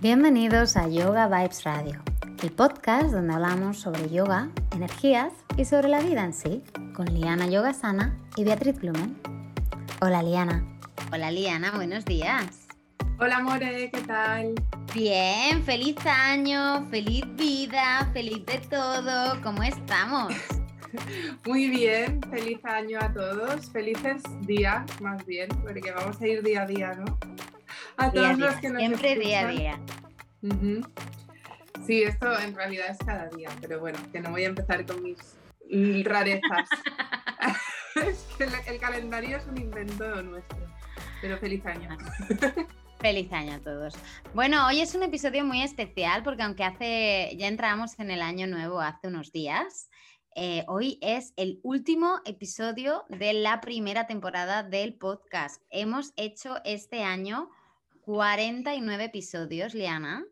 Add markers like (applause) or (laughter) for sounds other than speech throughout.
Bienvenidos a Yoga Vibes Radio, el podcast donde hablamos sobre yoga, energías y sobre la vida en sí, con Liana Yogasana y Beatriz Blumen. Hola Liana. Hola Liana, buenos días. Hola More, ¿qué tal? Bien, feliz año, feliz vida, feliz de todo. ¿Cómo estamos? (laughs) Muy bien, feliz año a todos, felices días más bien, porque vamos a ir día a día, ¿no? A todos los que nos Siempre día a día. Sí, esto en realidad es cada día, pero bueno, que no voy a empezar con mis rarezas. (laughs) es que el, calendario es un invento nuestro, pero feliz año. Feliz año a todos. Bueno, hoy es un episodio muy especial porque aunque hace, ya entramos en el año nuevo hace unos días, eh, hoy es el último episodio de la primera temporada del podcast. Hemos hecho este año 49 episodios, Liana.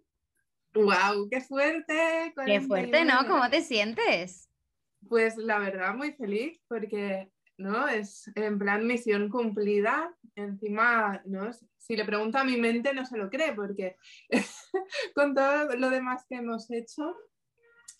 ¡Wow! ¡Qué fuerte! ¡Qué fuerte, ¿no? ¿Cómo te sientes? Pues la verdad, muy feliz porque, ¿no? Es en plan misión cumplida. Encima, ¿no? Si le pregunto a mi mente, no se lo cree porque (laughs) con todo lo demás que hemos hecho,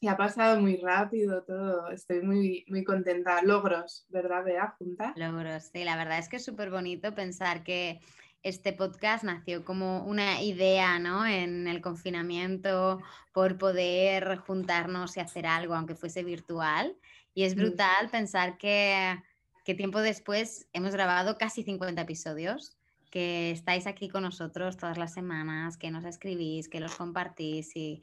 y ha pasado muy rápido todo. Estoy muy, muy contenta. Logros, ¿verdad, Bea? Junta. Logros, sí. La verdad es que es súper bonito pensar que este podcast nació como una idea, ¿no? En el confinamiento por poder juntarnos y hacer algo, aunque fuese virtual. Y es mm. brutal pensar que, que tiempo después hemos grabado casi 50 episodios que estáis aquí con nosotros todas las semanas, que nos escribís, que los compartís y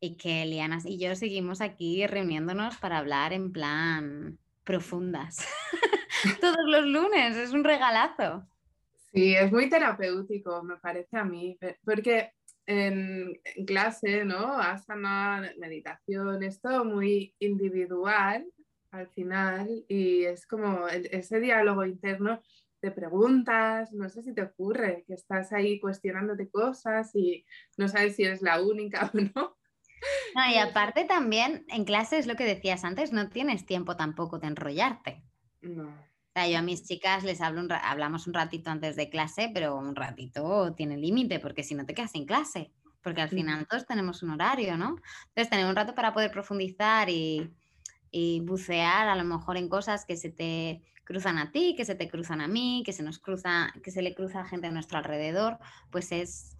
y que Liana y yo seguimos aquí reuniéndonos para hablar en plan profundas. (laughs) Todos los lunes, es un regalazo. Sí, es muy terapéutico, me parece a mí, porque en, clase, ¿no? Asana, meditación, es todo muy individual al final y es como ese diálogo interno de preguntas, no sé si te ocurre que estás ahí cuestionándote cosas y no sabes si eres la única (laughs) o no. No, y aparte también en clase es lo que decías antes, no tienes tiempo tampoco de enrollarte. No. O sea, yo a mis chicas les hablo hablamos un ratito antes de clase, pero un ratito tiene límite, porque si no te quedas sin clase, porque al final todos tenemos un horario, ¿no? Entonces tener un rato para poder profundizar y, bucear a lo mejor en cosas que se te cruzan a ti, que se te cruzan a mí, que se nos cruza, que se le cruza a gente a nuestro alrededor, pues es,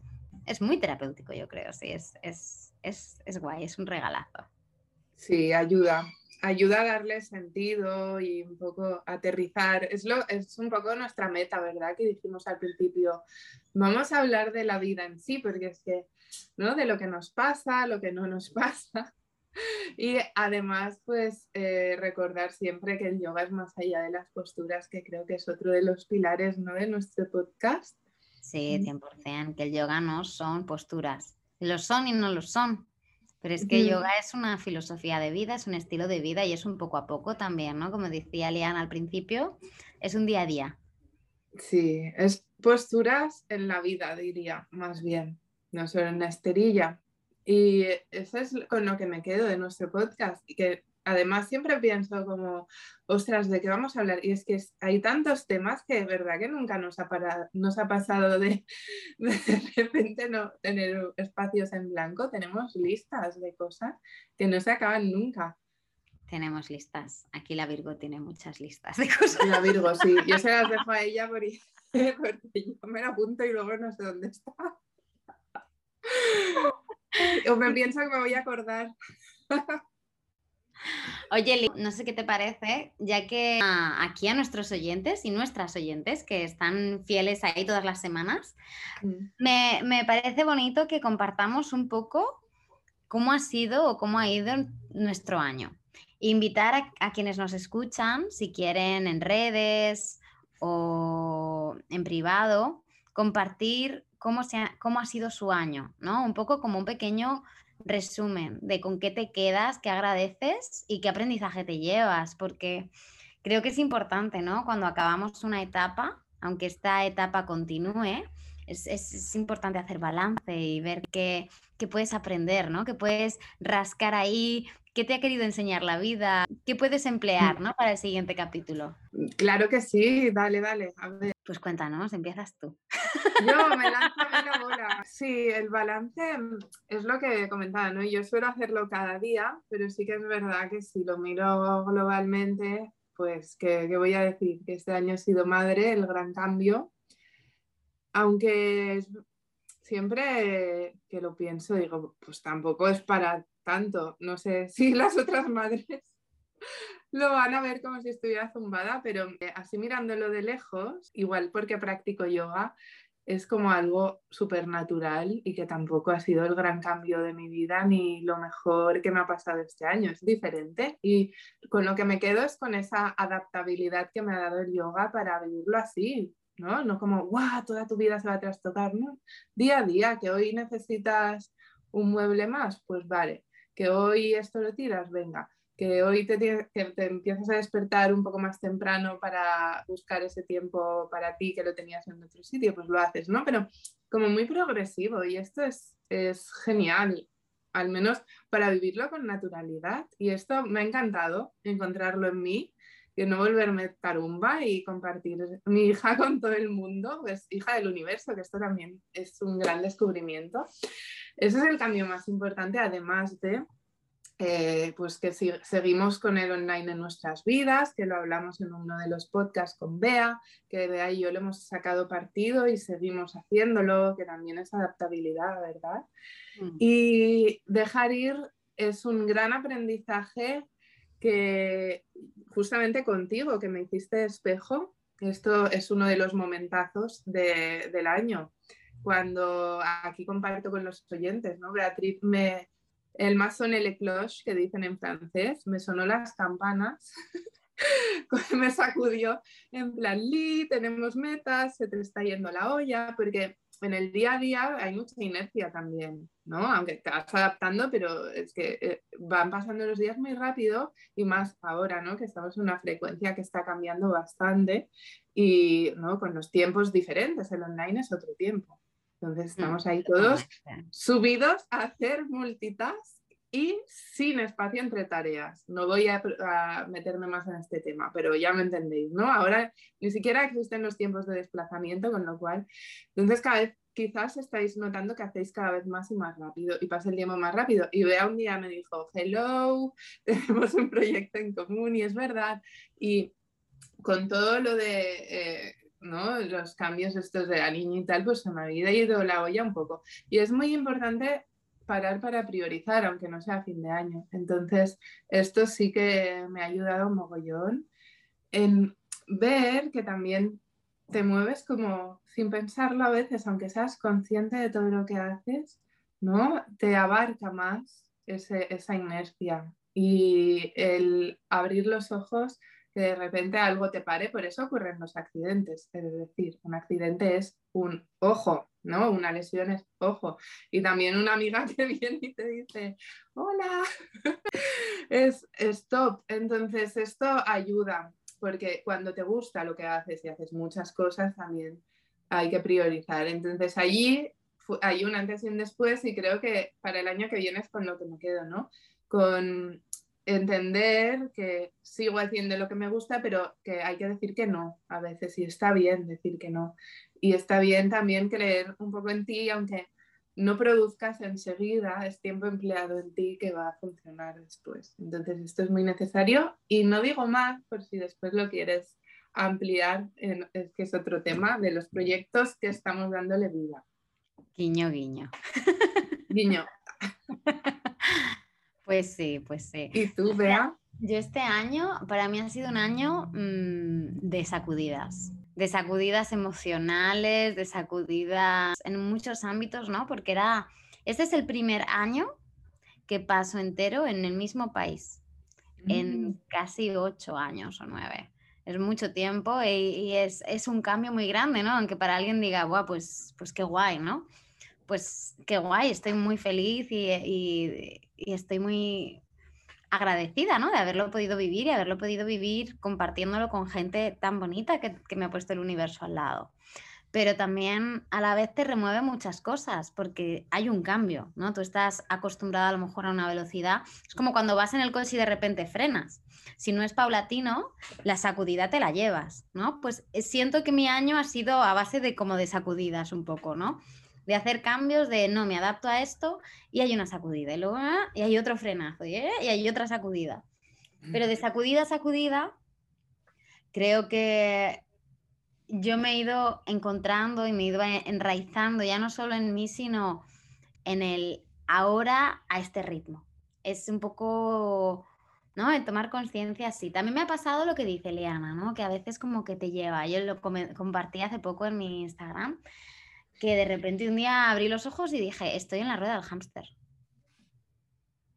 es muy terapéutico, yo creo, sí, es, es es, guay, es un regalazo. Sí, ayuda, ayuda a darle sentido y un poco aterrizar. Es, lo, es un poco nuestra meta, ¿verdad? Que dijimos al principio. Vamos a hablar de la vida en sí, porque es que, ¿no? De lo que nos pasa, lo que no nos (laughs) pasa. Y además, pues eh, recordar siempre que el yoga es más allá de las posturas, que creo que es otro de los pilares ¿no? de nuestro podcast. Sí, 100%, que el yoga no son posturas, lo son y no lo son. Pero es que yoga es una filosofía de vida, es un estilo de vida y es un poco a poco también, ¿no? Como decía Liana al principio, es un día a día. Sí, es posturas en la vida, diría, más bien, no solo en la esterilla. Y eso es con lo que me quedo de nuestro podcast, y que además siempre pienso como, ostras, ¿de qué vamos a hablar? Y es que hay tantos temas que de verdad que nunca nos ha, nos ha pasado de, (laughs) de repente no tener espacios en blanco. Tenemos listas de cosas que no se acaban nunca. Tenemos listas. Aquí la Virgo tiene muchas listas de cosas. La Virgo, sí. Yo se las dejo a (laughs) ella (laughs) porque, yo me la apunto y luego no sé dónde está. O me pienso que me voy a acordar. Oye, no sé qué te parece, ya que aquí a nuestros oyentes y nuestras oyentes que están fieles ahí todas las semanas, mm. me, parece bonito que compartamos un poco cómo ha sido o cómo ha ido nuestro año. Invitar a, quienes nos escuchan, si quieren en redes o en privado, compartir cómo, se cómo ha sido su año, ¿no? Un poco como un pequeño resumen de con qué te quedas, qué agradeces y qué aprendizaje te llevas, porque creo que es importante, ¿no? Cuando acabamos una etapa, aunque esta etapa continúe, es, importante hacer balance y ver qué, puedes aprender, ¿no? Que puedes rascar ahí, ¿Qué te ha querido enseñar la vida? ¿Qué puedes emplear ¿no? para el siguiente capítulo? Claro que sí, dale, dale. A ver. Pues cuéntanos, empiezas tú. Yo me (laughs) lanzo a la bola. Sí, el balance mm, es lo que comentaba, ¿no? Yo suelo hacerlo cada día, pero sí que es verdad que si lo miro globalmente, pues que, voy a decir que este año ha sido madre, el gran cambio. Aunque siempre que lo pienso, digo, pues tampoco es para tanto. No sé si (laughs) las otras madres lo van a ver como si estuviera zumbada, pero eh, así mirándolo de lejos, igual porque practico yoga, es como algo súper natural y que tampoco ha sido el gran cambio de mi vida ni lo mejor que me ha pasado este año. Es diferente y con lo que me quedo es con esa adaptabilidad que me ha dado el yoga para vivirlo así, ¿no? No como, guau, toda tu vida se va a trastocar, ¿no? Día a día, que hoy necesitas un mueble más, pues vale, que hoy esto lo tiras, venga, que hoy te, que te empiezas a despertar un poco más temprano para buscar ese tiempo para ti que lo tenías en otro sitio, pues lo haces, ¿no? Pero como muy progresivo y esto es, es genial, al menos para vivirlo con naturalidad y esto me ha encantado encontrarlo en mí que no volverme tarumba y compartir mi hija (laughs) con todo el mundo, pues hija del universo, que esto también es un gran descubrimiento. Ese es el cambio más importante, además de eh, pues que si, seguimos con el online en nuestras vidas, que lo hablamos en uno de los podcasts con Bea, que Bea y yo le hemos sacado partido y seguimos haciéndolo, que también es adaptabilidad, ¿verdad? Mm. Y dejar ir es un gran aprendizaje que justamente contigo, que me hiciste espejo, esto es uno de los momentazos del año cuando aquí comparto con los oyentes, ¿no? Beatriz me, el más sonné le cloche, que dicen en francés, me sonó las campanas, (laughs) me sacudió en plan, Li, tenemos metas, se te está yendo la olla, porque en el día a día hay mucha inercia también, ¿no? Aunque te vas adaptando, pero es que eh, van pasando los días muy rápido y más ahora, ¿no? Que estamos en una frecuencia que está cambiando bastante y, ¿no? Con los tiempos diferentes, el online es otro tiempo. Entonces mm, estamos ahí todos subidos a hacer multitask y sin espacio entre tareas. No voy a, meterme más en este tema, pero ya me entendéis, ¿no? Ahora ni siquiera existen los tiempos de desplazamiento, con lo cual, entonces cada vez quizás estáis notando que hacéis cada vez más y más rápido y pasa el tiempo más rápido. Y vea un día me dijo, hello, (laughs) tenemos un proyecto en común y es verdad. Y con todo lo de... Eh, ¿no? Los cambios estos de la niña y tal, pues se me había ido la olla un poco. Y es muy importante parar para priorizar, aunque no sea fin de año. Entonces, esto sí que me ha ayudado mogollón en ver que también te mueves como sin pensarlo a veces, aunque seas consciente de todo lo que haces, ¿no? Te abarca más esa inercia y el abrir los ojos que de repente algo te pare, por eso ocurren los accidentes. Es decir, un accidente es un ojo, ¿no? Una lesión es ojo. Y también una amiga (laughs) que viene y te dice, hola, (laughs) es stop. Entonces, esto ayuda, porque cuando te gusta lo que haces y haces muchas cosas, también hay que priorizar. Entonces, allí hay un antes y un después y creo que para el año que viene es con lo que me quedo, ¿no? Con entender que sigo haciendo lo que me gusta, pero que hay que decir que no a veces y está bien decir que no. Y está bien también creer un poco en ti, aunque no produzcas enseguida, es tiempo empleado en ti que va a funcionar después. Entonces esto es muy necesario y no digo más por si después lo quieres ampliar, es que es otro tema de los proyectos que estamos dándole vida. Guiño, guiño. Guiño. (laughs) Pues sí, pues sí. ¿Y tú, Bea? Yo este año, para mí ha sido un año mm, de sacudidas, de sacudidas emocionales, de sacudidas en muchos ámbitos, ¿no? Porque era, este es el primer año que paso entero en el mismo país, en mm. casi ocho años o nueve. Es mucho tiempo y, es, un cambio muy grande, ¿no? Aunque para alguien diga, Buah, pues, pues qué guay, ¿no? Pues qué guay, estoy muy feliz y y estoy muy agradecida, ¿no? De haberlo podido vivir y haberlo podido vivir compartiéndolo con gente tan bonita que, me ha puesto el universo al lado. pero también a la vez te remueve muchas cosas porque hay un cambio, ¿no? Tú estás acostumbrado a lo mejor a una velocidad, es como cuando vas en el coche y de repente frenas. Si no es paulatino, la sacudida te la llevas, ¿no? Pues eh, siento que mi año ha sido a base de como de sacudidas un poco, ¿no? De hacer cambios de no, me adapto a esto y hay una sacudida y luego ah, y hay otro frenazo y, y hay otra sacudida. Pero de sacudida a sacudida, creo que yo me he ido encontrando y me he ido enraizando ya no solo en mí, sino en el ahora a este ritmo. Es un poco, ¿no? De tomar conciencia así. También me ha pasado lo que dice Liana, ¿no? Que a veces como que te lleva. Yo lo compartí hace poco en mi Instagram, que de repente un día abrí los ojos y dije, estoy en la rueda del hámster.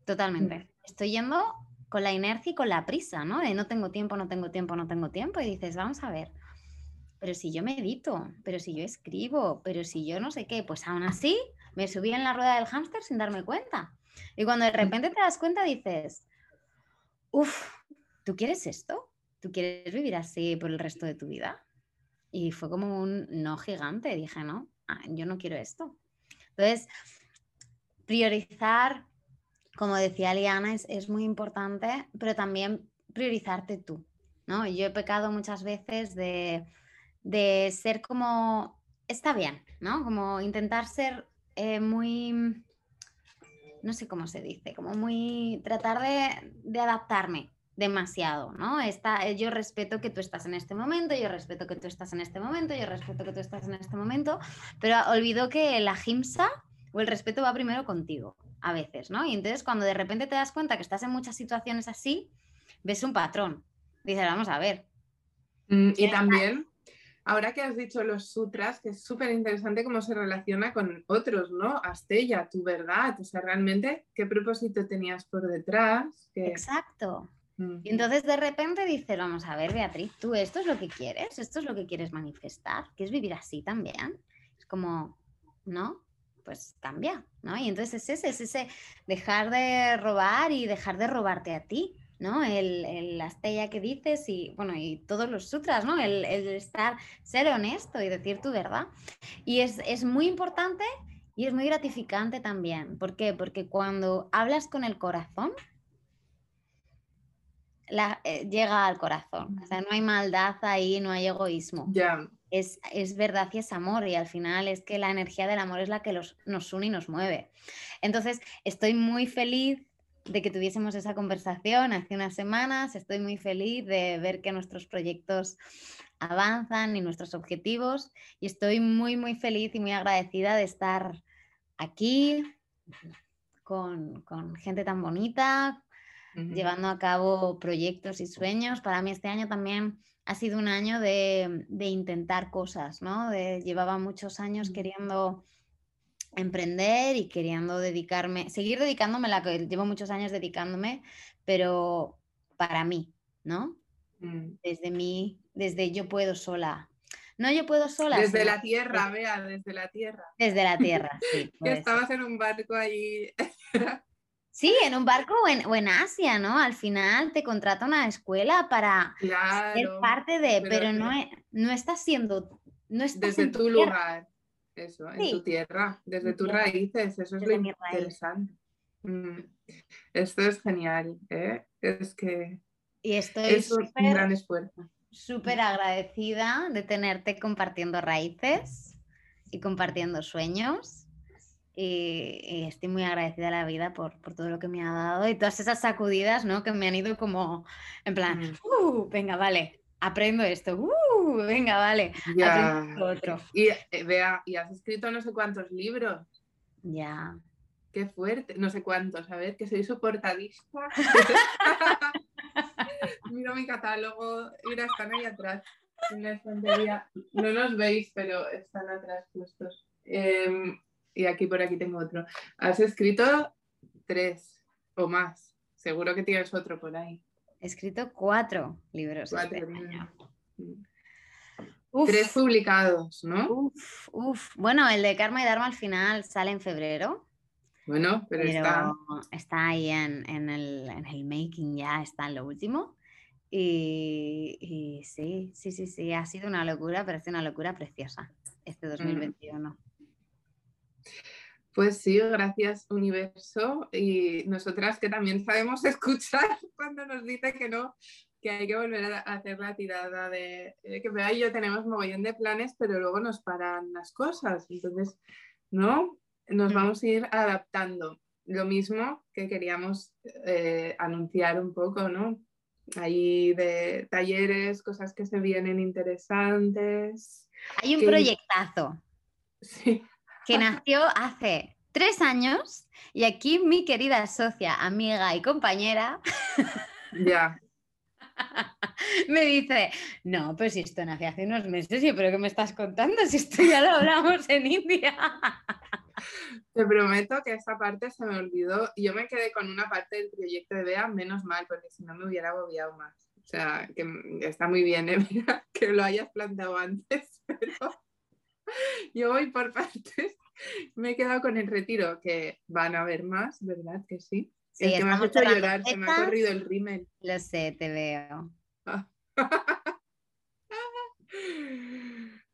Totalmente. Mm. Estoy yendo con la inercia y con la prisa, ¿no? De no tengo tiempo, no tengo tiempo, no tengo tiempo. Y dices, vamos a ver, pero si yo medito, pero si yo escribo, pero si yo no sé qué, pues aún así me subí en la rueda del hámster sin darme cuenta. Y cuando de repente te das cuenta dices, uff, ¿tú quieres esto? ¿Tú quieres vivir así por el resto de tu vida? Y fue como un no gigante. Dije, no, ah, yo no quiero esto. Entonces, priorizar, como decía Liana, es, es muy importante, pero también priorizarte tú. ¿no? Yo he pecado muchas veces de de ser como, está bien, ¿no? Como intentar ser eh, muy, no sé cómo se dice, como muy, tratar de, adaptarme demasiado, ¿no? Está, yo respeto que tú estás en este momento, yo respeto que tú estás en este momento, yo respeto que tú estás en este momento, pero olvido que la gimsa o el respeto va primero contigo, a veces, ¿no? Y entonces cuando de repente te das cuenta que estás en muchas situaciones así, ves un patrón. Dices, vamos a ver. Mm, y también Ahora que has dicho los sutras, que es súper interesante cómo se relaciona con otros, ¿no? Astella, tu verdad, o sea, realmente, ¿qué propósito tenías por detrás? Exacto. Y entonces de repente dice, vamos a ver, Beatriz, tú esto es lo que quieres, esto es lo que quieres manifestar, ¿quieres vivir así también? Es como, ¿no? Pues cambia, ¿no? Y entonces es ese, es ese dejar de robar y dejar de robarte a ti. ¿no? El, el Astella que dices y, bueno, y todos los sutras, ¿no? El, estar, ser honesto y decir tu verdad. Y es, muy importante y es muy gratificante también. ¿Por qué? Porque cuando hablas con el corazón, la, eh, llega al corazón. O sea, no hay maldad ahí, no hay egoísmo. Ya. Es, verdad y es amor y al final es que la energía del amor es la que nos une y nos mueve. Entonces, estoy muy feliz de que tuviésemos esa conversación hace unas semanas. Estoy muy feliz de ver que nuestros proyectos avanzan y nuestros objetivos y estoy muy, muy feliz y muy agradecida de estar aquí con, gente tan bonita, llevando a cabo proyectos y sueños. Para mí este año también ha sido un año de, intentar cosas, ¿no? llevaba muchos años queriendo emprender y queriendo dedicarme, seguir dedicándome la que llevo muchos años dedicándome, pero para mí, ¿no? Mm. Desde mí, desde yo puedo sola. No yo puedo sola. Desde la tierra, vea, desde la tierra. Desde la (laughs) tierra, sí. estabas en un barco allí. (laughs) sí, en un barco o en, Asia, ¿no? Al final te contrata una escuela para ser parte de, pero, no, no estás siendo... No estás desde tu lugar. Eso, en tu tierra, desde tus raíces, eso es lo interesante. Mm, esto es genial, ¿eh? es que y estoy es un gran esfuerzo. Súper agradecida de tenerte compartiendo raíces y compartiendo sueños. Y, estoy muy agradecida a la vida por, todo lo que me ha dado y todas esas sacudidas, ¿no? Que me han ido como en plan, uh, venga, vale, aprendo esto, uh, venga, vale, ya. otro. Y eh, vea, y has escrito no sé cuántos libros. Ya. Qué fuerte, no sé cuántos, a ver, que soy soportadista. (laughs) Mira mi catálogo, mira, están ahí atrás, en la estantería. No nos veis, pero están atrás puestos. Em, y aquí por aquí tengo otro. Has escrito tres o más. Seguro que tienes otro por ahí. He escrito cuatro libros. Este Tres publicados, ¿no? Uf, Bueno, el de Karma y Dharma al final sale en febrero. Bueno, pero, está... está... ahí en, el, making ya, está en lo último. Y, sí, sí, sí, sí, ha sido una locura, pero ha sido una locura preciosa este 2021. Mm. Pues sí, gracias universo. Y nosotras que también sabemos (laughs) escuchar cuando nos dice que no, que hay que volver a hacer la tirada de que vea y yo tenemos mogollón de planes, pero luego nos paran las cosas. Entonces, ¿no? Nos vamos a ir adaptando. Lo mismo que queríamos eh, anunciar un poco, ¿no? Ahí de talleres, cosas que se vienen interesantes. Hay un proyectazo. Sí. Que nació hace tres años y aquí mi querida socia, amiga y compañera. Ya. (laughs) me dice, no, pues si esto nació hace unos meses, yo, pero ¿qué me estás contando? Si esto ya lo hablamos en India. Te prometo que esa parte se me olvidó. y Yo me quedé con una parte del proyecto de Bea, menos mal, porque si no me hubiera agobiado más. O sea, que está muy bien, ¿eh? (laughs) que lo hayas planteado antes, (laughs) pero yo voy por partes. (laughs) Me he quedado con el retiro, que van a haber más, ¿verdad? Que sí. sí el que me ha hecho llorar, se me ha corrido el rímel. Lo sé, te veo. (laughs)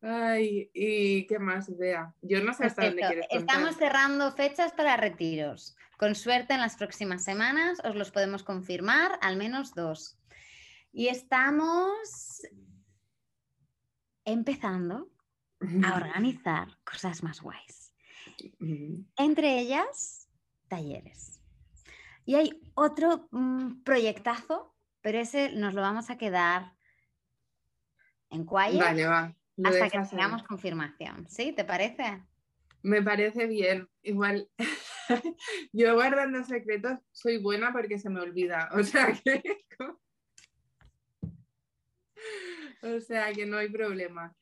Ay, ¿y qué más, vea? Yo no sé hasta dónde quieres Estamos cerrando fechas para retiros. Con suerte en las próximas semanas os los podemos confirmar, al menos dos. Y estamos empezando a (laughs) organizar cosas más guays. Entre ellas, talleres. Y hay otro mm, proyectazo, pero ese nos lo vamos a quedar en quiet. Vale, va hasta que tengamos confirmación. ¿Sí? ¿Te parece? Me parece bien. Igual, (laughs) yo guardando secretos soy buena porque se me olvida. (laughs) O sea que. (laughs) o sea que no hay problema.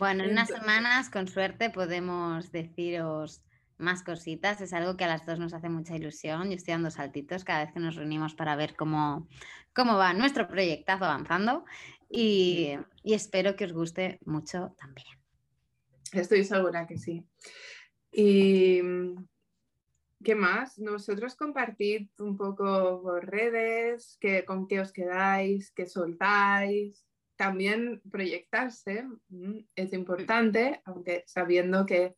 Bueno, en unas semanas, con suerte, podemos deciros más cositas. Es algo que a las dos nos hace mucha ilusión. Yo estoy dando saltitos cada vez que nos reunimos para ver cómo, cómo va nuestro proyectazo avanzando y, espero que os guste mucho también. Estoy segura que sí. Y ¿qué más? Nosotros compartid un poco por redes, que, con qué os quedáis, qué soltáis. También proyectarse mm, es importante, aunque sabiendo que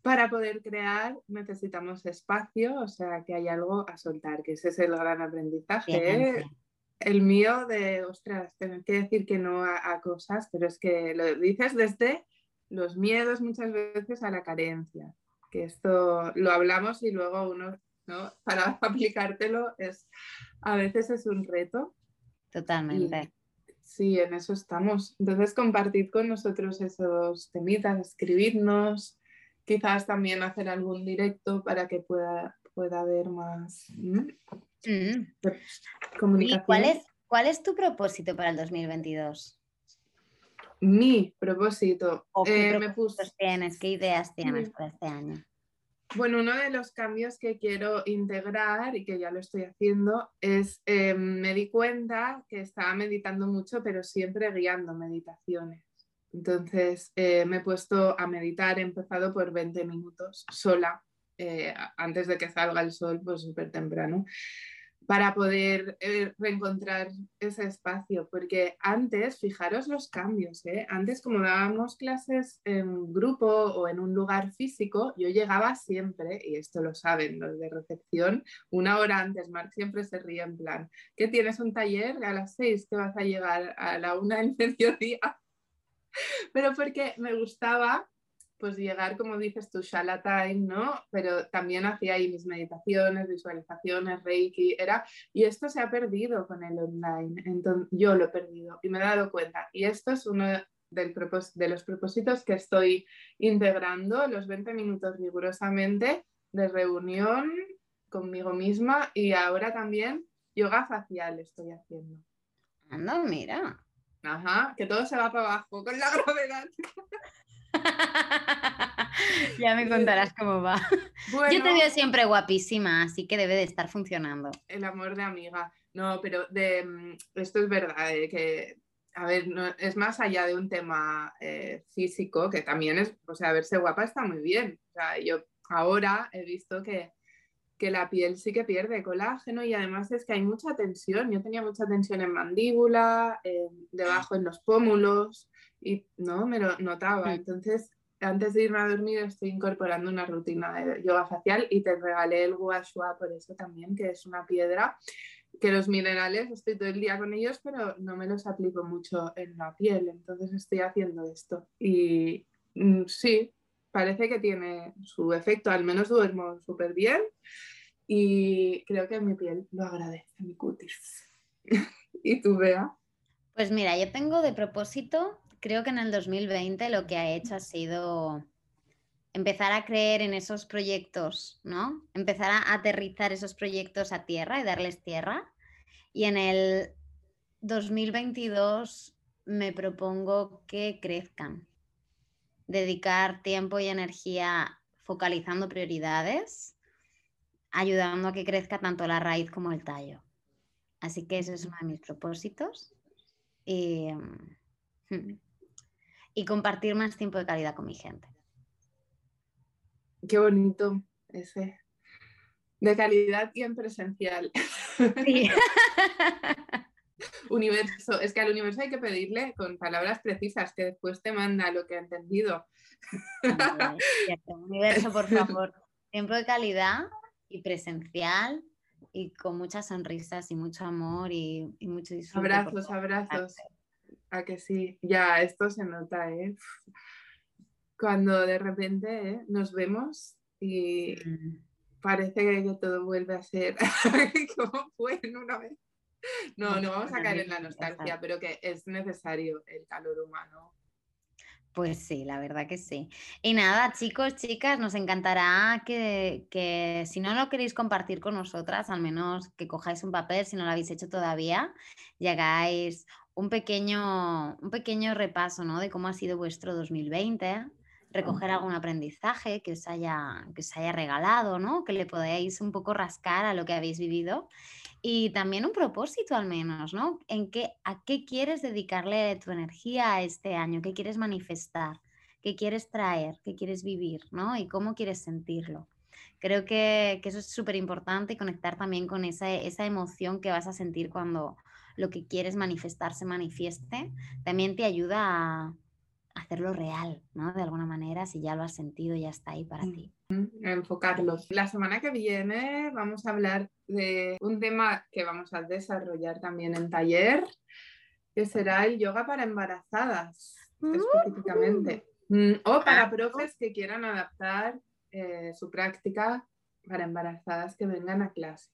para poder crear necesitamos espacio, o sea, que hay algo a soltar, que ese es el gran aprendizaje el mío de, ostras, tener que decir que no a, cosas, pero es que lo dices desde los miedos muchas veces a la carencia, que esto lo hablamos y luego uno, ¿no? (laughs) Para aplicártelo es, a veces es un reto. Totalmente. Sí, en eso estamos. Entonces compartid con nosotros esos temitas, escribidnos, quizás también hacer algún directo para que pueda, pueda haber más. Mm. Comunicación. cuál es, cuál es tu propósito para el 2022? Mi propósito. qué eh, tienes? ¿Qué ideas tienes para este año? Bueno, uno de los cambios que quiero integrar y que ya lo estoy haciendo es, eh, me di cuenta que estaba meditando mucho, pero siempre guiando meditaciones. Entonces eh, me he puesto a meditar, he empezado por 20 minutos sola, antes de que salga el sol, pues súper temprano para poder eh, reencontrar ese espacio, porque antes, fijaros los cambios, ¿eh? antes como dábamos clases en grupo o en un lugar físico, yo llegaba siempre, y esto lo saben los de recepción, una hora antes, Marc siempre se ríe en plan, ¿qué tienes un taller a las seis que vas a llegar a la una del (laughs) mediodía? Pero porque me gustaba pues llegar, como dices tú, Shala Time, ¿no? Pero también hacía ahí mis meditaciones, visualizaciones, Reiki, era, y esto se ha perdido con el online, entonces yo lo he perdido y me he dado cuenta. Y esto es uno del de los propósitos que estoy integrando, los 20 minutos rigurosamente de reunión conmigo misma y ahora también yoga facial estoy haciendo. Anda, mira. Ajá, que todo se va para abajo con la (laughs) gravedad. (laughs) ya me contarás cómo va. Yo te veo siempre guapísima, así que debe de estar funcionando. El amor de amiga. No, pero de, mm, esto es verdad, eh, que, a ver, no, es más allá de un tema eh, físico, que también es, o sea, verse guapa está muy bien. O sea, yo ahora he visto que que la piel sí que pierde colágeno y además es que hay mucha tensión. Yo tenía mucha tensión en mandíbula, debajo en los pómulos y no me lo notaba. Entonces, antes de irme a dormir estoy incorporando una rutina de yoga facial y te regalé el gua por eso también, que es una piedra que los minerales estoy todo el día con ellos, pero no me los aplico mucho en la piel. Entonces estoy haciendo esto. Y mm, sí, parece que tiene su efecto, al menos duermo súper bien y creo que mi piel lo agradece, mi cutis. (laughs) ¿Y tú, Bea? Pues mira, yo tengo de propósito, creo que en el 2020 lo que ha hecho ha sido empezar a creer en esos proyectos, ¿no? Empezar a aterrizar esos proyectos a tierra y darles tierra. Y en el 2022 me propongo que crezcan, dedicar tiempo y energía focalizando prioridades, ayudando a que crezca tanto la raíz como el tallo. Así que ese es uno de mis propósitos. Mm, y compartir más tiempo de calidad con mi gente. Qué bonito ese. De calidad y en presencial. Sí. (laughs) universo, es que al universo hay que pedirle con palabras precisas que después te manda lo que ha entendido. universo, por favor, tiempo de calidad y presencial y con muchas sonrisas y mucho amor y, mucho disfrute. Abrazos, abrazos. A que sí, ya esto se nota, ¿eh? Cuando de repente ¿eh? nos vemos y parece que todo vuelve a ser (laughs) como fue en una vez. No, no vamos a caer en la nostalgia, pero que es necesario el calor humano. Pues sí, la verdad que sí. Y nada, chicos, chicas, nos encantará que, si no lo queréis compartir con nosotras, al menos que cojáis un papel, si no lo habéis hecho todavía, y hagáis un pequeño, un pequeño repaso ¿no? de cómo ha sido vuestro 2020, recoger algún aprendizaje que os haya, que os haya regalado, ¿no? que le podáis un poco rascar a lo que habéis vivido y también un propósito al menos, ¿no? ¿En qué, ¿A qué quieres dedicarle tu energía este año? ¿Qué quieres manifestar? ¿Qué quieres traer? ¿Qué quieres vivir? ¿no? Y cómo quieres sentirlo. Creo que, eso es súper importante y conectar también con esa, esa emoción que vas a sentir cuando lo que quieres manifestar se manifieste. También te ayuda a, hacerlo real, ¿no? De alguna manera, si ya lo has sentido, ya está ahí para ti. Enfocarlo. La semana que viene vamos a hablar de un tema que vamos a desarrollar también en taller, que será el yoga para embarazadas, uh-huh. específicamente. Mm, o para profes que quieran adaptar eh, su práctica para embarazadas que vengan a clase.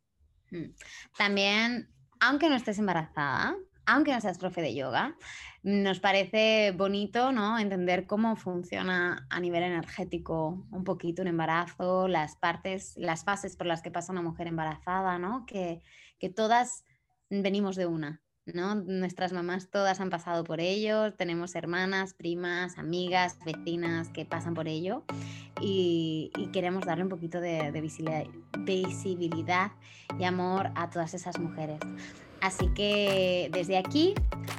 Mm. También, aunque no estés embarazada, aunque no seas profe de yoga, nos parece bonito ¿no? entender cómo funciona a nivel energético un poquito un embarazo, las partes, las fases por las que pasa una mujer embarazada, ¿no? que, que todas venimos de una. ¿No? Nuestras mamás todas han pasado por ello, tenemos hermanas, primas, amigas, vecinas que pasan por ello y, queremos darle un poquito de, visibilidad y amor a todas esas mujeres. Así que desde aquí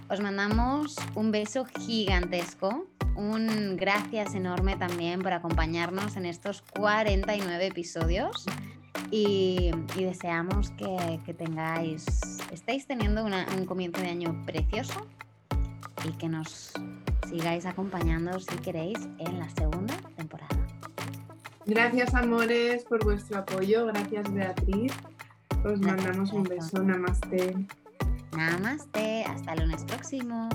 os mandamos un beso gigantesco, un gracias enorme también por acompañarnos en estos 49 episodios y, deseamos que, tengáis, estéis teniendo un comienzo de año precioso y que nos sigáis acompañando si queréis en la segunda temporada. Gracias amores por vuestro apoyo, gracias Beatriz. Os mandamos un beso, namaste. Namaste, hasta el lunes próximo.